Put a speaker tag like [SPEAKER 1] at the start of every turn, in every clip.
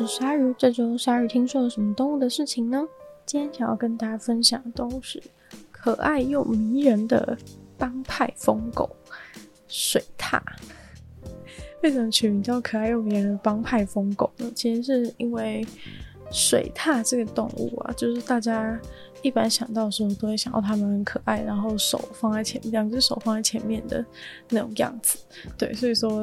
[SPEAKER 1] 是鲨鱼。这周鲨鱼听说了什么动物的事情呢？今天想要跟大家分享的动物是可爱又迷人的帮派疯狗——水獭。为什么取名叫可爱又迷人的帮派疯狗呢？其实是因为水獭这个动物啊，就是大家。一般想到的时候，都会想到它们很可爱，然后手放在前，两只手放在前面的那种样子。对，所以说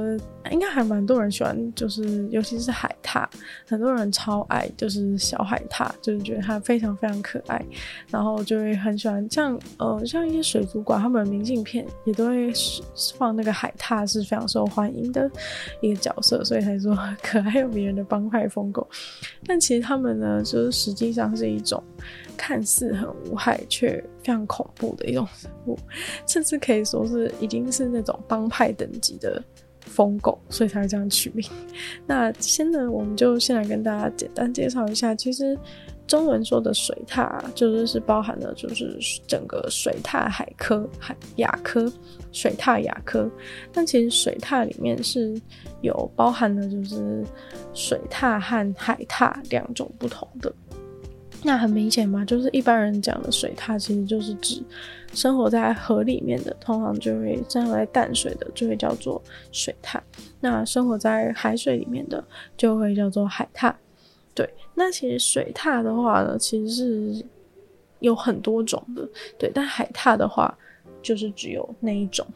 [SPEAKER 1] 应该还蛮多人喜欢，就是尤其是海獭，很多人超爱，就是小海獭，就是觉得它非常非常可爱，然后就会很喜欢。像呃，像一些水族馆，他们的明信片也都会放那个海獭，是非常受欢迎的一个角色，所以才说可爱又迷人的帮派疯狗。但其实他们呢，就是实际上是一种。看似很无害，却非常恐怖的一种生物，甚至可以说是已经是那种帮派等级的疯狗，所以才会这样取名。那先呢，我们就先来跟大家简单介绍一下，其实中文说的水獭，就是是包含了就是整个水獭海科海亚科水獭亚科。但其实水獭里面是有包含了就是水獭和海獭两种不同的。那很明显嘛，就是一般人讲的水獭，其实就是指生活在河里面的，通常就会生活在淡水的，就会叫做水獭。那生活在海水里面的，就会叫做海獭。对，那其实水獭的话呢，其实是有很多种的，对，但海獭的话，就是只有那一种。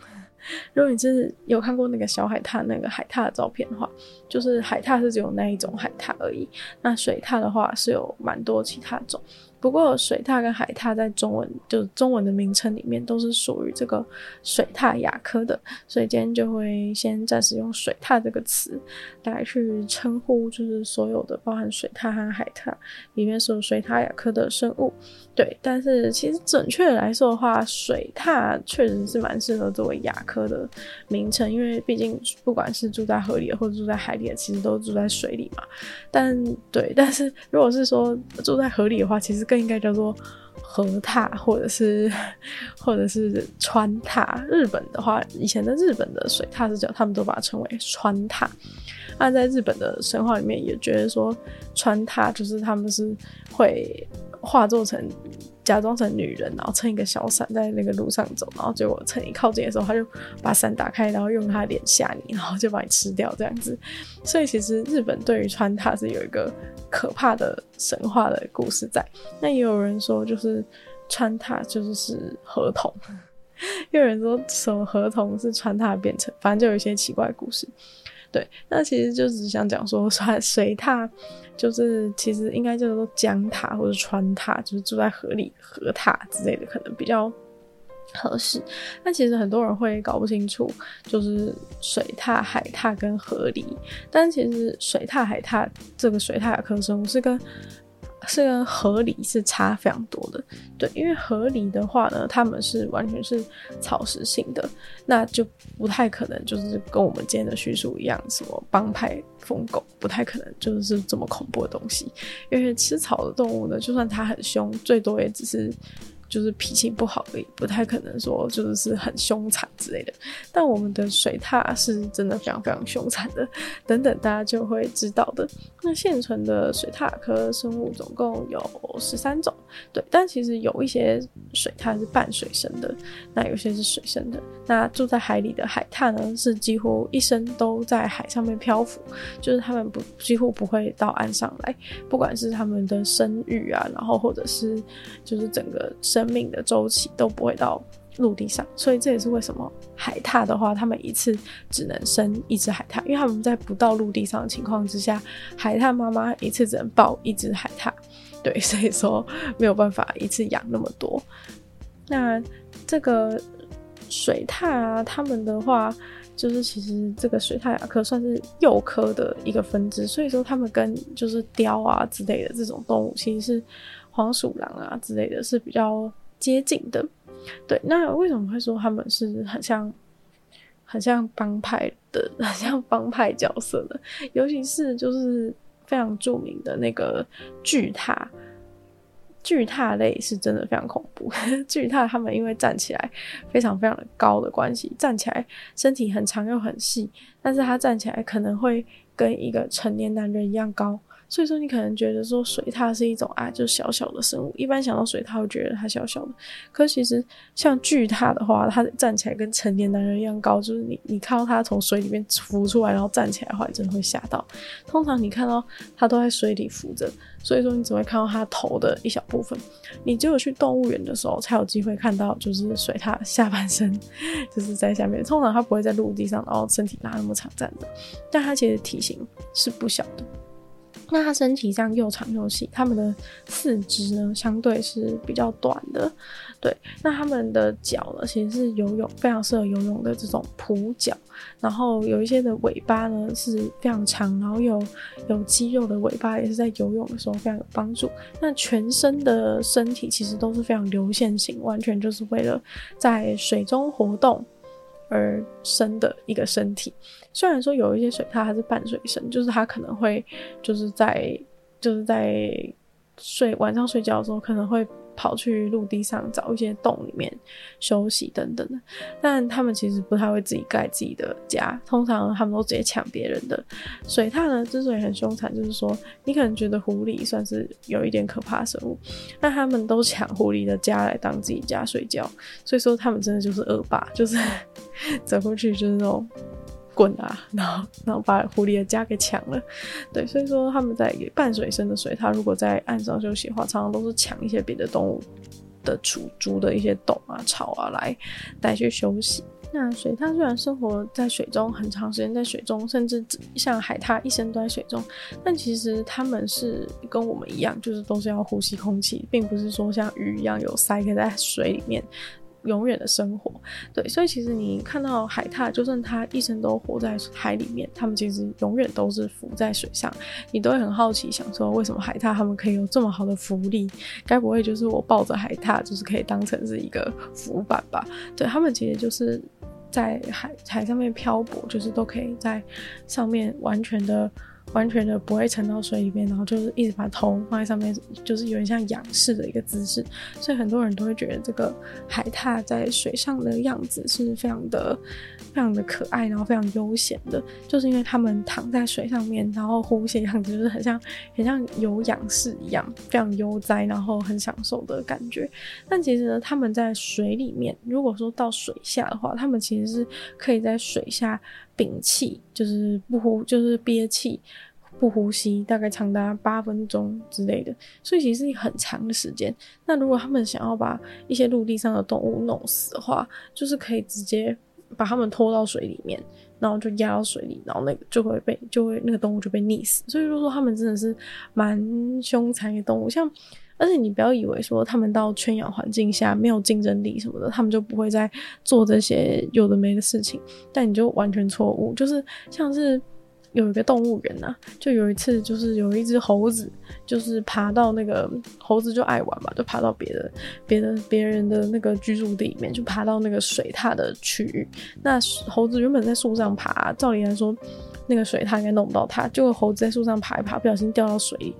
[SPEAKER 1] 如果你真是有看过那个小海獭那个海獭的照片的话，就是海獭是只有那一种海獭而已。那水獭的话是有蛮多其他种。不过水獭跟海獭在中文就中文的名称里面都是属于这个水獭亚科的，所以今天就会先暂时用水獭这个词来去称呼，就是所有的包含水獭和海獭里面所有水獭亚科的生物。对，但是其实准确来说的话，水獭确实是蛮适合作为亚科的名称，因为毕竟不管是住在河里的或者住在海里的，其实都住在水里嘛。但对，但是如果是说住在河里的话，其实更应该叫做河獭，或者是或者是川獭。日本的话，以前的日本的水獭是叫他们都把它称为川獭。那在日本的神话里面，也觉得说川獭就是他们是会化作成。假装成女人，然后撑一个小伞在那个路上走，然后结果趁你靠近的时候，他就把伞打开，然后用他脸吓你，然后就把你吃掉这样子。所以其实日本对于川獭是有一个可怕的神话的故事在。那也有人说，就是川塔就是是河童，也有人说什么河童是川塔变成，反正就有一些奇怪故事。对，那其实就只想讲说，水水塔就是其实应该叫做江塔或者川塔，就是住在河里河塔之类的，可能比较合适。但其实很多人会搞不清楚，就是水獭、海獭跟河狸。但其实水獭、海獭这个水獭亚科生物是跟是跟河狸是差非常多的，对，因为河狸的话呢，他们是完全是草食性的，那就不太可能就是跟我们今天的叙述一样，什么帮派疯狗，不太可能就是这么恐怖的东西，因为吃草的动物呢，就算它很凶，最多也只是。就是脾气不好而已，不太可能说就是是很凶残之类的。但我们的水獭是真的非常非常凶残的，等等大家就会知道的。那现存的水獭科生物总共有十三种，对，但其实有一些水獭是半水生的，那有些是水生的。那住在海里的海獭呢，是几乎一生都在海上面漂浮，就是他们不几乎不会到岸上来，不管是他们的生育啊，然后或者是就是整个生。生命的周期都不会到陆地上，所以这也是为什么海獭的话，他们一次只能生一只海獭，因为他们在不到陆地上的情况之下，海獭妈妈一次只能抱一只海獭，对，所以说没有办法一次养那么多。那这个水獭啊，它们的话，就是其实这个水獭亚科算是鼬科的一个分支，所以说它们跟就是雕啊之类的这种动物，其实是黄鼠狼啊之类的是比较接近的。对，那为什么会说他们是很像？很像帮派的，很像帮派角色的，尤其是就是非常著名的那个巨塔，巨塔类是真的非常恐怖。巨塔他们因为站起来非常非常的高的关系，站起来身体很长又很细，但是他站起来可能会跟一个成年男人一样高。所以说，你可能觉得说水獭是一种啊，就小小的生物。一般想到水獭，会觉得它小小的。可其实像巨獭的话，它站起来跟成年男人一样高，就是你你看到它从水里面浮出来，然后站起来的话，真的会吓到。通常你看到它都在水里浮着，所以说你只会看到它头的一小部分。你只有去动物园的时候才有机会看到，就是水獭下半身 就是在下面。通常它不会在陆地上，然后身体拉那么长站的，但它其实体型是不小的。那它身体上又长又细，它们的四肢呢相对是比较短的，对。那它们的脚呢，其实是游泳非常适合游泳的这种蹼脚，然后有一些的尾巴呢是非常长，然后有有肌肉的尾巴也是在游泳的时候非常有帮助。那全身的身体其实都是非常流线型，完全就是为了在水中活动而生的一个身体，虽然说有一些水它还是半水生，就是它可能会就是在就是在睡晚上睡觉的时候可能会。跑去陆地上找一些洞里面休息等等的，但他们其实不太会自己盖自己的家，通常他们都直接抢别人的。水獭呢，之所以很凶残，就是说你可能觉得狐狸算是有一点可怕生物，那他们都抢狐狸的家来当自己家睡觉，所以说他们真的就是恶霸，就是 走过去就是那种。滚啊！然后，然后把狐狸的家给抢了。对，所以说他们在半水生的水它，如果在岸上休息的话，常常都是抢一些别的动物的储猪的一些洞啊、巢啊来带去休息。那水獭虽然生活在水中很长时间，在水中，甚至像海獭一生都在水中，但其实他们是跟我们一样，就是都是要呼吸空气，并不是说像鱼一样有鳃可以在水里面。永远的生活，对，所以其实你看到海獭，就算它一生都活在海里面，它们其实永远都是浮在水上。你都会很好奇，想说为什么海獭它们可以有这么好的浮力？该不会就是我抱着海獭，就是可以当成是一个浮板吧？对，它们其实就是在海海上面漂泊，就是都可以在上面完全的。完全的不会沉到水里面，然后就是一直把头放在上面，就是有点像仰视的一个姿势，所以很多人都会觉得这个海獭在水上的样子是非常的、非常的可爱，然后非常悠闲的，就是因为他们躺在水上面，然后呼吸样子就是很像、很像有仰视一样，非常悠哉，然后很享受的感觉。但其实呢，他们在水里面，如果说到水下的话，他们其实是可以在水下。屏气就是不呼，就是憋气不呼吸，大概长达八分钟之类的，所以其实是很长的时间。那如果他们想要把一些陆地上的动物弄死的话，就是可以直接把他们拖到水里面，然后就压到水里，然后那个就会被就会那个动物就被溺死。所以就说他们真的是蛮凶残的动物，像。而且你不要以为说他们到圈养环境下没有竞争力什么的，他们就不会再做这些有的没的事情。但你就完全错误，就是像是有一个动物园呐，就有一次就是有一只猴子，就是爬到那个猴子就爱玩嘛，就爬到别的别的别人的那个居住地里面，就爬到那个水獭的区域。那猴子原本在树上爬，照理来说那个水獭应该弄不到它，结果猴子在树上爬一爬，不小心掉到水里。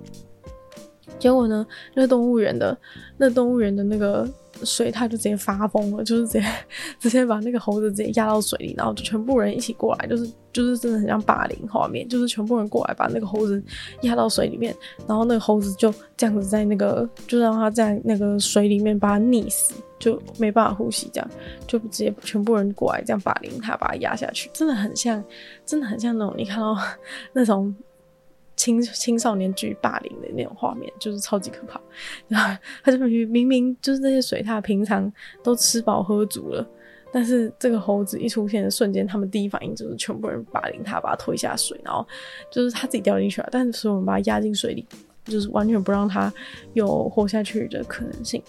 [SPEAKER 1] 结果呢，那动物园的那动物园的那个水獭就直接发疯了，就是直接 直接把那个猴子直接压到水里，然后就全部人一起过来，就是就是真的很像霸凌画面，就是全部人过来把那个猴子压到水里面，然后那个猴子就这样子在那个就让它在那个水里面把它溺死，就没办法呼吸，这样就直接全部人过来这样霸凌它，把它压下去，真的很像，真的很像那种你看到 那种。青青少年剧霸凌的那种画面，就是超级可怕。然 后他就明明就是那些水獭平常都吃饱喝足了，但是这个猴子一出现的瞬间，他们第一反应就是全部人霸凌他，把他推下水，然后就是他自己掉进去了，但是所有人把他压进水里，就是完全不让他有活下去的可能性。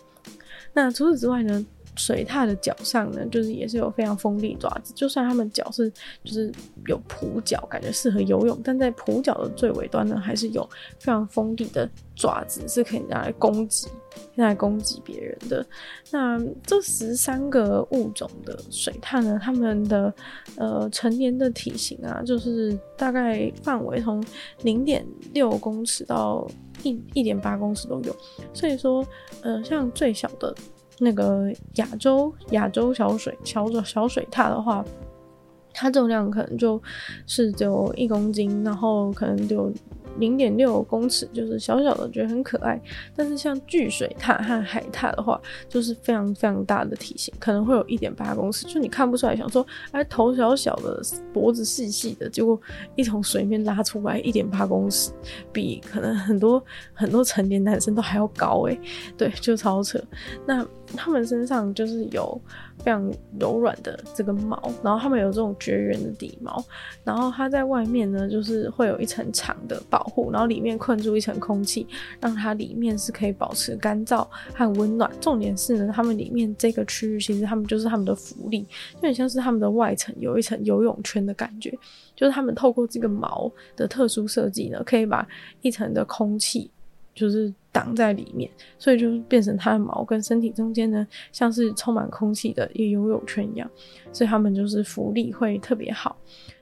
[SPEAKER 1] 那除此之外呢？水獭的脚上呢，就是也是有非常锋利爪子。就算它们脚是就是有蹼脚，感觉适合游泳，但在蹼脚的最尾端呢，还是有非常锋利的爪子，是可以拿来攻击，拿来攻击别人的。那这十三个物种的水獭呢，它们的呃成年的体型啊，就是大概范围从零点六公尺到一一点八公尺都有。所以说，呃，像最小的。那个亚洲亚洲小水小小水獭的话，它重量可能就是只有一公斤，然后可能就。零点六公尺，就是小小的，觉得很可爱。但是像巨水獭和海獭的话，就是非常非常大的体型，可能会有一点八公尺，就你看不出来，想说哎，头小小的，脖子细细的，结果一从水面拉出来一点八公尺，比可能很多很多成年男生都还要高哎，对，就超扯。那他们身上就是有。非常柔软的这个毛，然后它们有这种绝缘的底毛，然后它在外面呢，就是会有一层长的保护，然后里面困住一层空气，让它里面是可以保持干燥和温暖。重点是呢，它们里面这个区域其实它们就是它们的浮力，就很像是它们的外层有一层游泳圈的感觉，就是它们透过这个毛的特殊设计呢，可以把一层的空气就是。挡在里面，所以就变成它的毛跟身体中间呢，像是充满空气的一个游泳圈一样，所以它们就是浮力会特别好，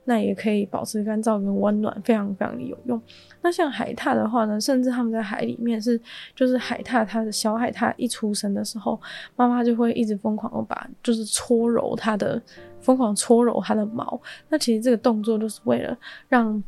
[SPEAKER 1] 那也可以保持干燥跟温暖，非常非常的有用。那像海獭的话呢，甚至它们在海里面是，就是海獭它的小海獭一出生的时候，妈妈就会一直疯狂的把就是搓揉它的，疯狂搓揉它的毛，那其实这个动作就是为了让。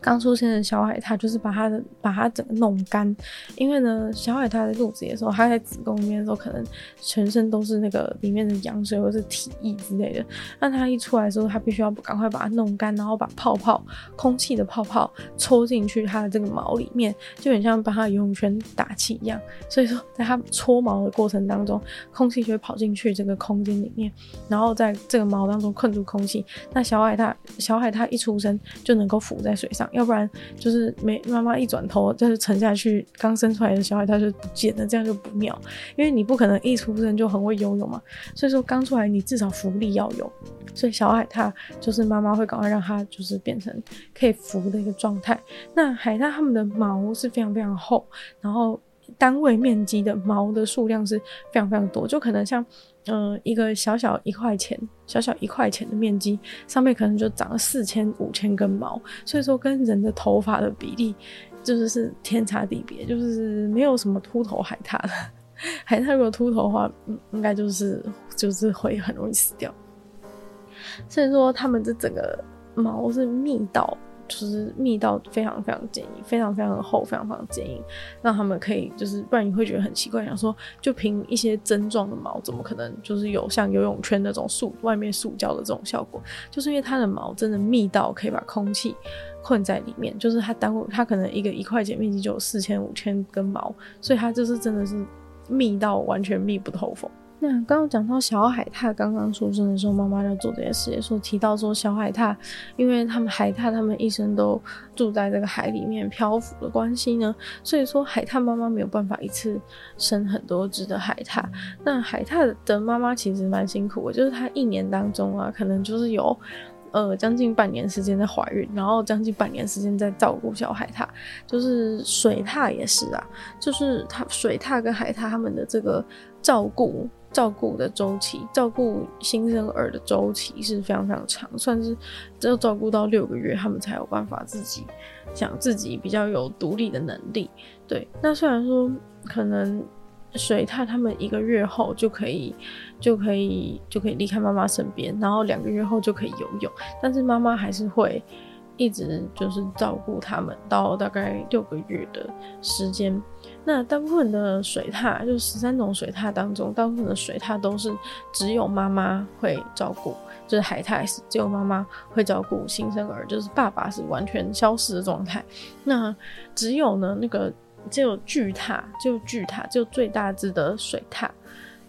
[SPEAKER 1] 刚出生的小海獭就是把它的把它整个弄干，因为呢，小海獭在肚子的时候，它在子宫里面的时候，可能全身都是那个里面的羊水或是体液之类的。那它一出来的时候，它必须要赶快把它弄干，然后把泡泡、空气的泡泡抽进去它的这个毛里面，就很像把它游泳圈打气一样。所以说，在它搓毛的过程当中，空气就会跑进去这个空间里面，然后在这个毛当中困住空气。那小海獭小海獭一出生就能够浮在水上。要不然就是没妈妈一转头就是沉下去，刚生出来的小海獭就不见了，这样就不妙。因为你不可能一出生就很会游泳嘛，所以说刚出来你至少浮力要有。所以小海獭就是妈妈会赶快让它就是变成可以浮的一个状态。那海獭它们的毛是非常非常厚，然后单位面积的毛的数量是非常非常多，就可能像。嗯、呃，一个小小一块钱，小小一块钱的面积，上面可能就长了四千五千根毛，所以说跟人的头发的比例就是是天差地别，就是没有什么秃头海獭的。海獭如果秃头的话，应该就是就是会很容易死掉。所以说，他们这整个毛是密到。就是密到非常非常坚硬，非常非常的厚，非常非常坚硬，让他们可以就是，不然你会觉得很奇怪，想说就凭一些针状的毛，怎么可能就是有像游泳圈那种塑外面塑胶的这种效果？就是因为它的毛真的密到可以把空气困在里面，就是它单它可能一个一块钱面积就有四千五千根毛，所以它就是真的是密到完全密不透风。那刚刚讲到小海獭刚刚出生的时候，妈妈要做这些事，也说提到说小海獭，因为他们海獭他们一生都住在这个海里面漂浮的关系呢，所以说海獭妈妈没有办法一次生很多只的海獭。那海獭的妈妈其实蛮辛苦的，就是她一年当中啊，可能就是有呃将近半年时间在怀孕，然后将近半年时间在照顾小海獭。就是水獭也是啊，就是它水獭跟海獭他们的这个照顾。照顾的周期，照顾新生儿的周期是非常非常长，算是只有照顾到六个月，他们才有办法自己想自己比较有独立的能力。对，那虽然说可能水獭他们一个月后就可以就可以就可以离开妈妈身边，然后两个月后就可以游泳，但是妈妈还是会一直就是照顾他们到大概六个月的时间。那大部分的水獭，就十三种水獭当中，大部分的水獭都是只有妈妈会照顾，就是海獭是只有妈妈会照顾新生儿，就是爸爸是完全消失的状态。那只有呢，那个只有巨獭，就巨獭，就最大只的水獭，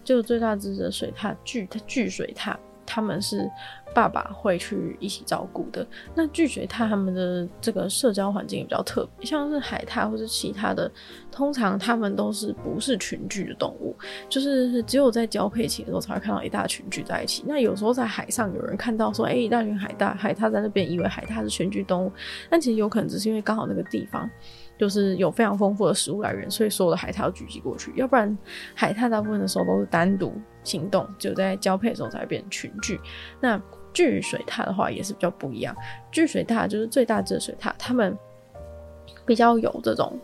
[SPEAKER 1] 就最大只的水獭巨巨水獭，他们是爸爸会去一起照顾的。那巨水獭他们的这个社交环境也比较特别，像是海獭或者其他的，通常他们都是不是群居的动物，就是只有在交配期的时候才会看到一大群聚在一起。那有时候在海上有人看到说，哎、一大群海獭海獭在那边，以为海獭是群居动物，但其实有可能只是因为刚好那个地方。就是有非常丰富的食物来源，所以所有的海獭要聚集过去，要不然海獭大部分的时候都是单独行动，只有在交配的时候才会变成群聚。那巨水獭的话也是比较不一样，巨水獭就是最大只的水獭，它们比较有这种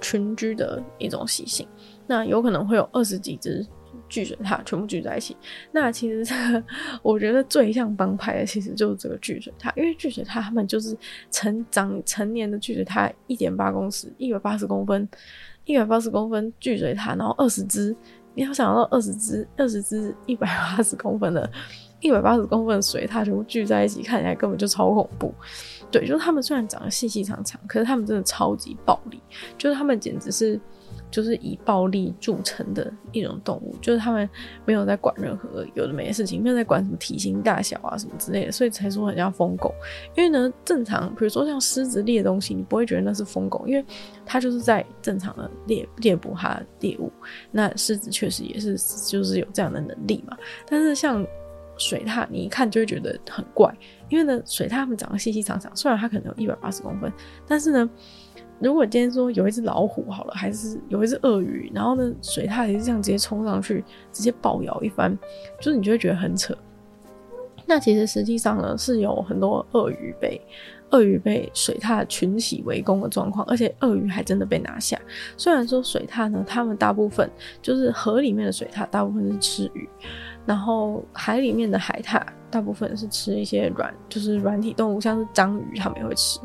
[SPEAKER 1] 群居的一种习性，那有可能会有二十几只。巨水獭全部聚在一起，那其实这个我觉得最像帮派的，其实就是这个巨水獭，因为巨水獭他们就是成长成年的巨水獭，一点八公尺，一百八十公分，一百八十公分巨水獭，然后二十只，你要想到二十只，二十只一百八十公分的，一百八十公分的水獭全部聚在一起，看起来根本就超恐怖。对，就是他们虽然长得细细长长，可是他们真的超级暴力，就是他们简直是。就是以暴力著称的一种动物，就是他们没有在管任何有的没的事情，没有在管什么体型大小啊什么之类的，所以才说很像疯狗。因为呢，正常比如说像狮子猎东西，你不会觉得那是疯狗，因为它就是在正常的猎猎捕它的猎物。那狮子确实也是就是有这样的能力嘛。但是像水獭，你一看就会觉得很怪，因为呢，水獭它们长得细细长长，虽然它可能有一百八十公分，但是呢。如果今天说有一只老虎好了，还是有一只鳄鱼，然后呢，水獭也是这样直接冲上去，直接暴咬一番，就是你就会觉得很扯。那其实实际上呢，是有很多鳄鱼被鳄鱼被水獭群起围攻的状况，而且鳄鱼还真的被拿下。虽然说水獭呢，它们大部分就是河里面的水獭，大部分是吃鱼，然后海里面的海獭大部分是吃一些软，就是软体动物，像是章鱼，他们也会吃，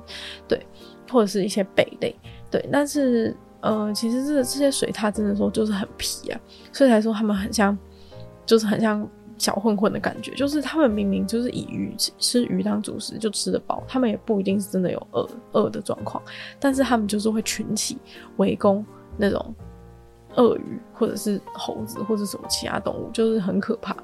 [SPEAKER 1] 对。或者是一些贝类，对，但是，呃，其实这这些水獭真的说就是很皮啊，所以才说他们很像，就是很像小混混的感觉，就是他们明明就是以鱼吃吃鱼当主食就吃得饱，他们也不一定是真的有饿饿的状况，但是他们就是会群起围攻那种鳄鱼或者是猴子或者什么其他动物，就是很可怕。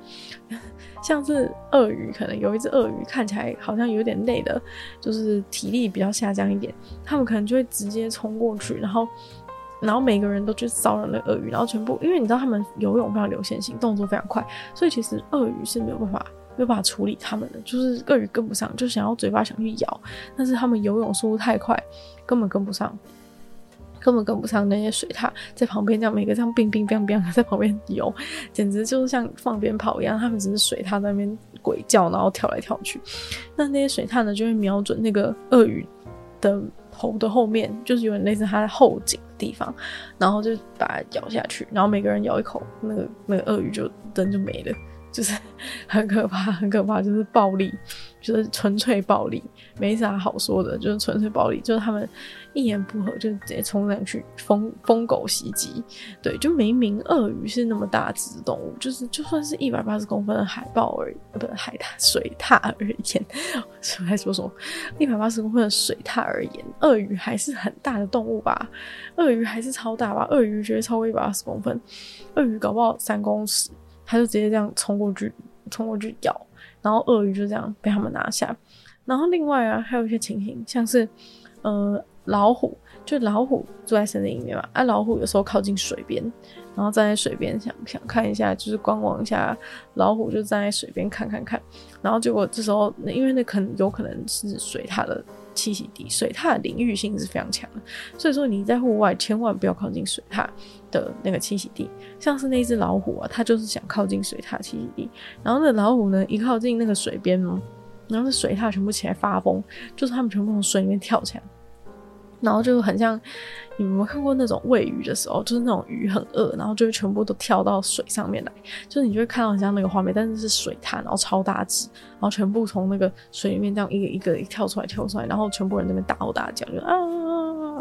[SPEAKER 1] 像是鳄鱼，可能有一只鳄鱼看起来好像有点累的，就是体力比较下降一点，他们可能就会直接冲过去，然后，然后每个人都去骚扰那鳄鱼，然后全部，因为你知道他们游泳非常流线型，动作非常快，所以其实鳄鱼是没有办法没有办法处理他们的，就是鳄鱼跟不上，就想要嘴巴想去咬，但是他们游泳速度太快，根本跟不上。根本跟不上那些水獭在旁边，这样每个这样冰冰冰冰在旁边游，简直就是像放鞭炮一样。他们只是水獭在那边鬼叫，然后跳来跳去。那那些水獭呢，就会瞄准那个鳄鱼的头的后面，就是有点类似它的后颈的地方，然后就把它咬下去。然后每个人咬一口，那个那个鳄鱼就人就没了。就是 很可怕，很可怕，就是暴力，就是纯粹暴力，没啥好说的，就是纯粹暴力，就是他们一言不合就直接冲上去疯疯狗袭击，对，就明明鳄鱼是那么大只的动物，就是就算是一百八十公分的海豹而，不是海獭水獭而言，什 么还说什么一百八十公分的水獭而言，鳄鱼还是很大的动物吧？鳄鱼还是超大吧？鳄鱼绝对超过一百八十公分，鳄鱼搞不好三公尺。他就直接这样冲过去，冲过去咬，然后鳄鱼就这样被他们拿下。然后另外啊，还有一些情形，像是呃老虎，就老虎住在森林里面嘛，啊老虎有时候靠近水边，然后站在水边想想看一下，就是观望一下，老虎就站在水边看看看，然后结果这时候因为那可能有可能是水獭的。栖息地，水獭的领域性是非常强的，所以说你在户外千万不要靠近水獭的那个栖息地。像是那只老虎啊，它就是想靠近水獭栖息地，然后那老虎呢，一靠近那个水边呢，然后那水獭全部起来发疯，就是它们全部从水里面跳起来。然后就很像，你们有看过那种喂鱼的时候，就是那种鱼很饿，然后就会全部都跳到水上面来，就是你就会看到很像那个画面，但是是水潭，然后超大只，然后全部从那个水里面这样一个一个跳出来跳出来，然后全部人那边大吼大叫，就啊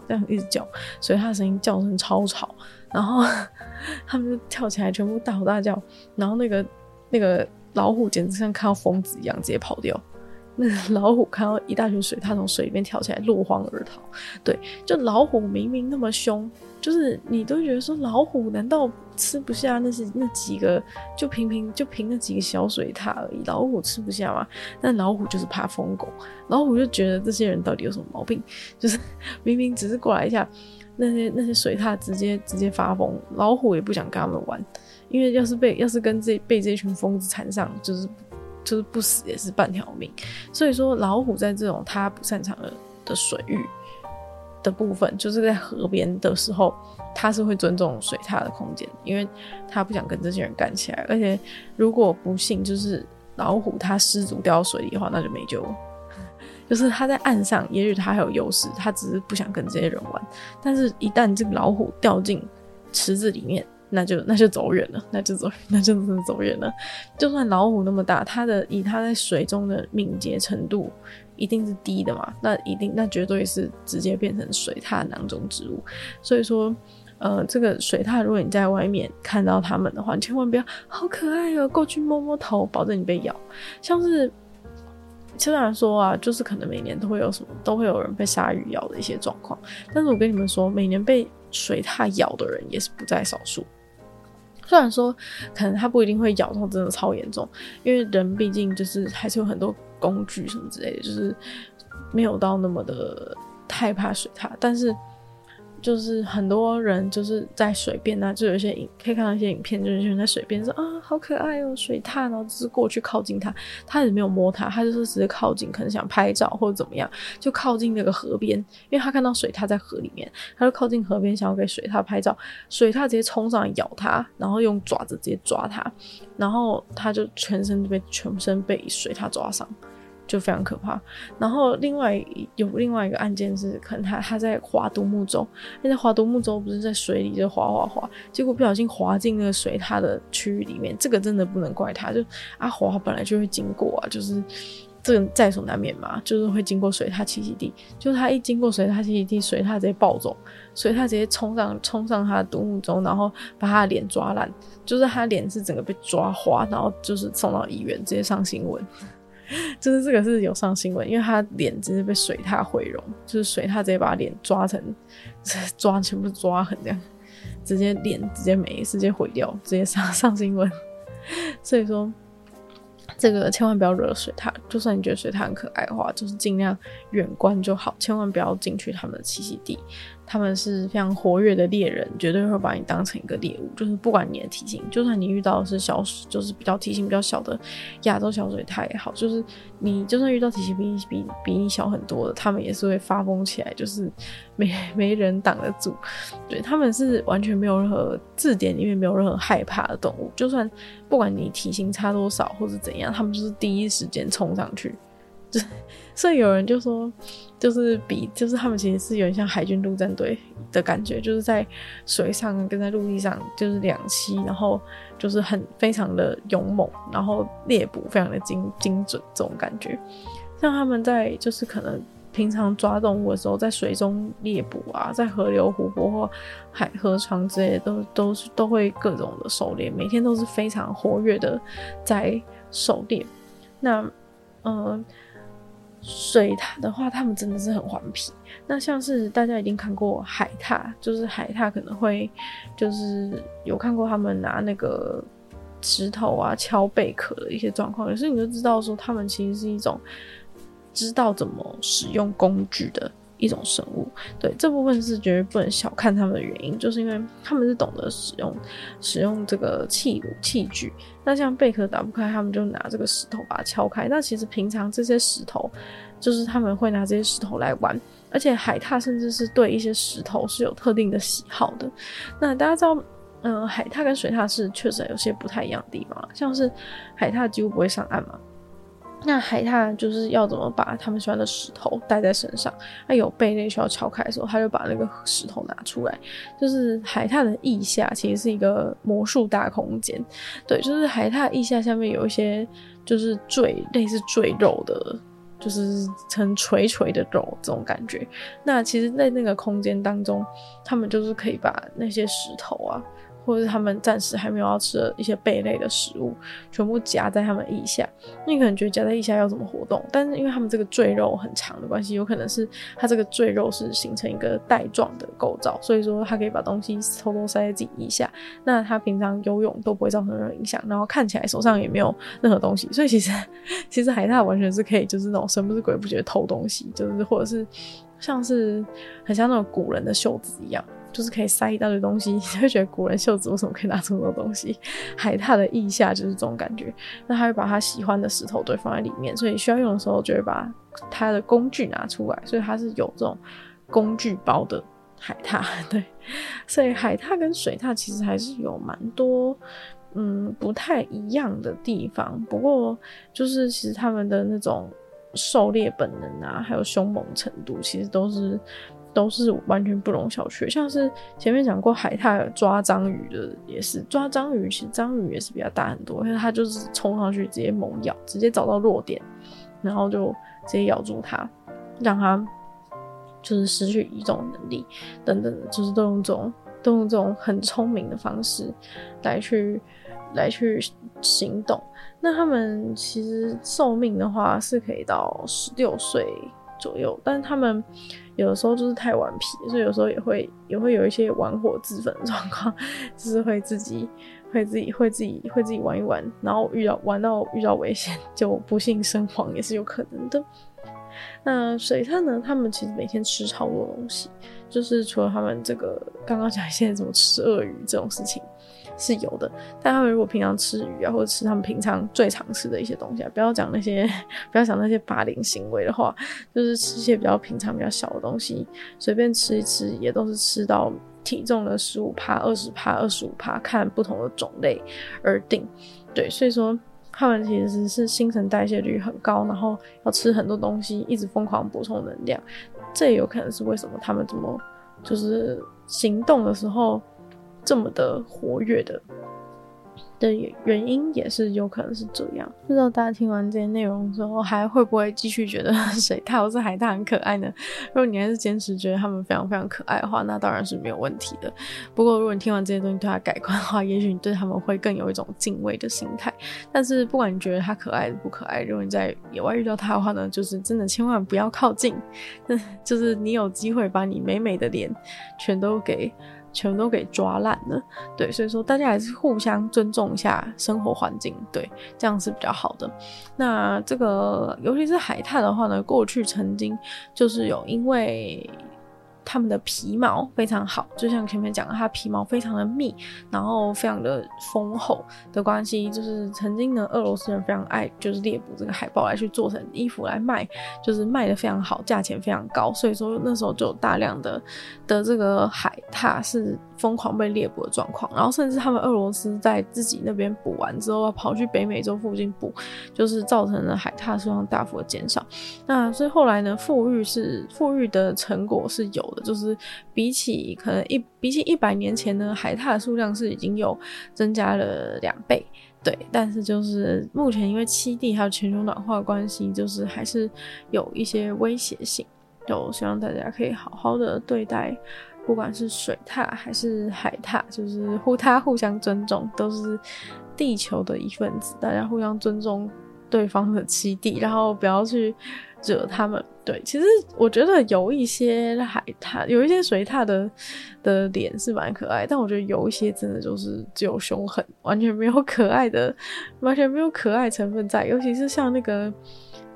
[SPEAKER 1] 这样一直叫，所以它的声音叫声超吵，然后他们就跳起来全部大吼大叫，然后那个那个老虎简直像看到疯子一样直接跑掉。那 老虎看到一大群水獭从水里面跳起来，落荒而逃。对，就老虎明明那么凶，就是你都觉得说老虎难道吃不下那些那几个就平平就凭那几个小水獭而已，老虎吃不下吗？但老虎就是怕疯狗，老虎就觉得这些人到底有什么毛病？就是 明明只是过来一下，那些那些水獭直接直接发疯，老虎也不想跟他们玩，因为要是被要是跟这被这群疯子缠上，就是。就是不死也是半条命，所以说老虎在这种它不擅长的的水域的部分，就是在河边的时候，它是会尊重水獭的空间，因为它不想跟这些人干起来。而且如果不幸就是老虎它失足掉到水里的话，那就没救了。就是他在岸上，也许他还有优势，他只是不想跟这些人玩。但是，一旦这个老虎掉进池子里面，那就那就走远了，那就走，那就真的走远了。就算老虎那么大，它的以它在水中的敏捷程度一定是低的嘛？那一定，那绝对是直接变成水獭囊中之物。所以说，呃，这个水獭，如果你在外面看到它们的话，你千万不要好可爱哦，过去摸摸头，保证你被咬。像是虽然说啊，就是可能每年都会有什么，都会有人被鲨鱼咬的一些状况，但是我跟你们说，每年被水獭咬的人也是不在少数。虽然说可能它不一定会咬痛真的超严重，因为人毕竟就是还是有很多工具什么之类的，就是没有到那么的害怕水獭，但是。就是很多人就是在水边啊，就有一些影可以看到一些影片，就是人在水边说啊，好可爱哦，水獭，然后只是过去靠近它，他也没有摸它，他就是直接靠近，可能想拍照或者怎么样，就靠近那个河边，因为他看到水獭在河里面，他就靠近河边想要给水獭拍照，水獭直接冲上来咬他，然后用爪子直接抓他，然后他就全身就被全身被水獭抓伤。就非常可怕。然后另外有另外一个案件是，可能他他在划独木舟，那在划独木舟不是在水里就划划划，结果不小心滑进那个水獭的区域里面。这个真的不能怪他，就阿华本来就会经过啊，就是这个在所难免嘛，就是会经过水獭栖息地。就他一经过水獭栖息地，水獭直接暴走，水獭直接冲上冲上他的独木舟，然后把他的脸抓烂，就是他脸是整个被抓花，然后就是送到医院，直接上新闻。就是这个是有上新闻，因为他脸直接被水獭毁容，就是水獭直接把脸抓成 抓全部抓痕这样，直接脸直接没，直接毁掉，直接上 上新闻。所以说，这个千万不要惹水獭，就算你觉得水獭很可爱的话，就是尽量远观就好，千万不要进去他们的栖息地。他们是非常活跃的猎人，绝对会把你当成一个猎物。就是不管你的体型，就算你遇到的是小，就是比较体型比较小的亚洲小水獭也好，就是你就算遇到体型比你比比你小很多的，他们也是会发疯起来，就是没没人挡得住。对，他们是完全没有任何字典里面没有任何害怕的动物，就算不管你体型差多少或者怎样，他们就是第一时间冲上去。就 所以有人就说。就是比，就是他们其实是有点像海军陆战队的感觉，就是在水上跟在陆地上就是两栖，然后就是很非常的勇猛，然后猎捕非常的精精准这种感觉。像他们在就是可能平常抓动物的时候，在水中猎捕啊，在河流、湖泊或海河床之类，都都是都会各种的狩猎，每天都是非常活跃的在狩猎。那嗯。呃水獭的话，他们真的是很顽皮。那像是大家一定看过海獭，就是海獭可能会就是有看过他们拿那个石头啊敲贝壳的一些状况，可是你就知道说他们其实是一种知道怎么使用工具的一种生物。对，这部分是绝对不能小看他们的原因，就是因为他们是懂得使用使用这个器物器具。那像贝壳打不开，他们就拿这个石头把它敲开。那其实平常这些石头，就是他们会拿这些石头来玩，而且海獭甚至是对一些石头是有特定的喜好的。那大家知道，嗯、海獭跟水獭是确实有些不太一样的地方，像是海獭几乎不会上岸嘛。那海獭就是要怎么把他们喜欢的石头带在身上？那有贝类需要敲开的时候，他就把那个石头拿出来。就是海獭的腋下其实是一个魔术大空间，对，就是海獭腋下下面有一些就是赘类似赘肉的，就是成垂垂的肉这种感觉。那其实，在那个空间当中，他们就是可以把那些石头啊。或者是他们暂时还没有要吃的一些贝类的食物，全部夹在他们腋下。你可能觉得夹在腋下要怎么活动？但是因为他们这个赘肉很长的关系，有可能是它这个赘肉是形成一个带状的构造，所以说它可以把东西偷偷塞在自己腋下。那它平常游泳都不会造成任何影响，然后看起来手上也没有任何东西，所以其实 其实海獭完全是可以就是那种神不知鬼不觉偷东西，就是或者是像是很像那种古人的袖子一样。就是可以塞一大堆东西，你就会觉得古人袖子为什么可以拿这么多东西？海獭的腋下就是这种感觉。那他会把他喜欢的石头堆放在里面，所以需要用的时候就会把他的工具拿出来。所以他是有这种工具包的海獭。对，所以海獭跟水獭其实还是有蛮多嗯不太一样的地方。不过就是其实他们的那种狩猎本能啊，还有凶猛程度，其实都是。都是完全不容小觑，像是前面讲过海獭抓章鱼的，也是抓章鱼，其实章鱼也是比较大很多，因为它就是冲上去直接猛咬，直接找到弱点，然后就直接咬住它，让它就是失去移动能力等等的，就是都用这种都用这种很聪明的方式来去来去行动。那他们其实寿命的话是可以到十六岁左右，但是他们有的时候就是太顽皮，所以有时候也会也会有一些玩火自焚的状况，就是会自己会自己会自己会自己玩一玩，然后遇到玩到遇到危险就不幸身亡也是有可能的。那水獭呢？他们其实每天吃超多东西，就是除了他们这个刚刚讲现在怎么吃鳄鱼这种事情。是有的，但他们如果平常吃鱼啊，或者吃他们平常最常吃的一些东西啊，不要讲那些，不要讲那些霸凌行为的话，就是吃一些比较平常、比较小的东西，随便吃一吃，也都是吃到体重的十五趴、二十趴、二十五趴，看不同的种类而定。对，所以说他们其实是新陈代谢率很高，然后要吃很多东西，一直疯狂补充能量。这也有可能是为什么他们这么就是行动的时候。这么的活跃的的原因也是有可能是这样。不知道大家听完这些内容之后，还会不会继续觉得水獭或是海獭很可爱呢？如果你还是坚持觉得他们非常非常可爱的话，那当然是没有问题的。不过如果你听完这些东西对他改观的话，也许你对他们会更有一种敬畏的心态。但是不管你觉得它可爱不可爱，如果你在野外遇到它的话呢，就是真的千万不要靠近。就是你有机会把你美美的脸全都给。全都给抓烂了，对，所以说大家还是互相尊重一下生活环境，对，这样是比较好的。那这个尤其是海獭的话呢，过去曾经就是有因为。他们的皮毛非常好，就像前面讲的，它皮毛非常的密，然后非常的丰厚的关系，就是曾经的，俄罗斯人非常爱就是猎捕这个海豹来去做成衣服来卖，就是卖的非常好，价钱非常高，所以说那时候就有大量的的这个海獭是疯狂被猎捕的状况，然后甚至他们俄罗斯在自己那边捕完之后，要跑去北美洲附近捕，就是造成了海獭数量大幅的减少。那所以后来呢，复育是复育的成果是有的。就是比起可能一比起一百年前呢，海獭的数量是已经有增加了两倍，对。但是就是目前因为七地还有全球暖化关系，就是还是有一些威胁性。就希望大家可以好好的对待，不管是水獭还是海獭，就是互他互相尊重，都是地球的一份子，大家互相尊重对方的栖地，然后不要去惹他们。对，其实我觉得有一些海獭，有一些水獭的的脸是蛮可爱，但我觉得有一些真的就是只有凶狠，完全没有可爱的，完全没有可爱成分在。尤其是像那个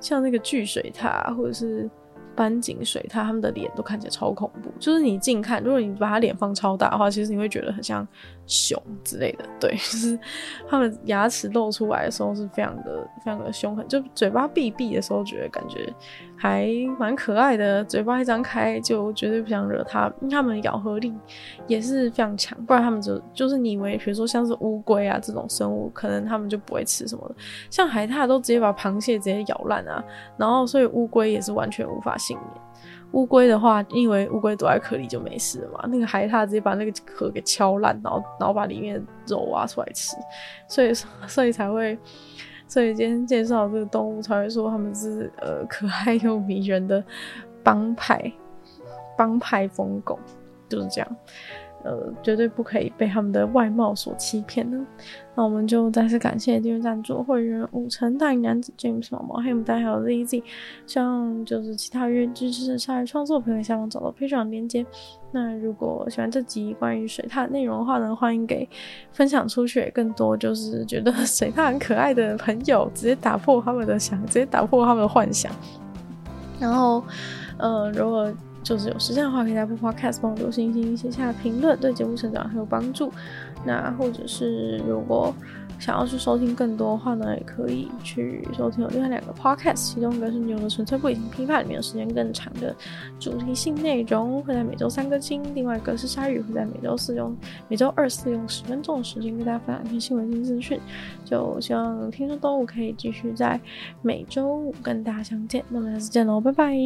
[SPEAKER 1] 像那个巨水獭，或者是斑井水他，他们的脸都看起来超恐怖。就是你近看，如果你把他脸放超大的话，其实你会觉得很像熊之类的。对，就是他们牙齿露出来的时候是非常的非常的凶狠，就嘴巴闭闭的时候，觉得感觉。还蛮可爱的，嘴巴一张开就绝对不想惹它，因为它们咬合力也是非常强，不然他们就就是你以为，比如说像是乌龟啊这种生物，可能他们就不会吃什么，像海獭都直接把螃蟹直接咬烂啊，然后所以乌龟也是完全无法幸免。乌龟的话，因为乌龟躲在壳里就没事嘛，那个海獭直接把那个壳给敲烂，然后然后把里面肉挖出来吃，所以所以才会。所以今天介绍这个动物才会说他们是呃可爱又迷人的帮派帮派疯狗，就是这样。呃，绝对不可以被他们的外貌所欺骗呢。那我们就再次感谢订阅赞助会员五成大龄男子 James 毛毛，还有我们大还有 Z Z。希望就是其他愿意支持鲨鱼创作朋友，下方找到 Patreon 连结。那如果喜欢这集关于水獭内容的话呢，欢迎给分享出去，更多就是觉得水獭很可爱的朋友，直接打破他们的想，直接打破他们的幻想。然后，呃，如果就是有时间的话，可以在 Apple Podcast 帮我留星星，写下评论，对节目成长很有帮助。那或者是如果想要去收听更多的话呢，也可以去收听有另外两个 podcast，其中一个是牛的纯粹不理性批判，里面有时间更长的主题性内容，会在每周三更新；另外一个是鲨鱼，会在每周四用每周二四用十分钟的时间跟大家分享一篇新闻新资讯。就希望听说动物可以继续在每周五跟大家相见，那么下次见喽，拜拜。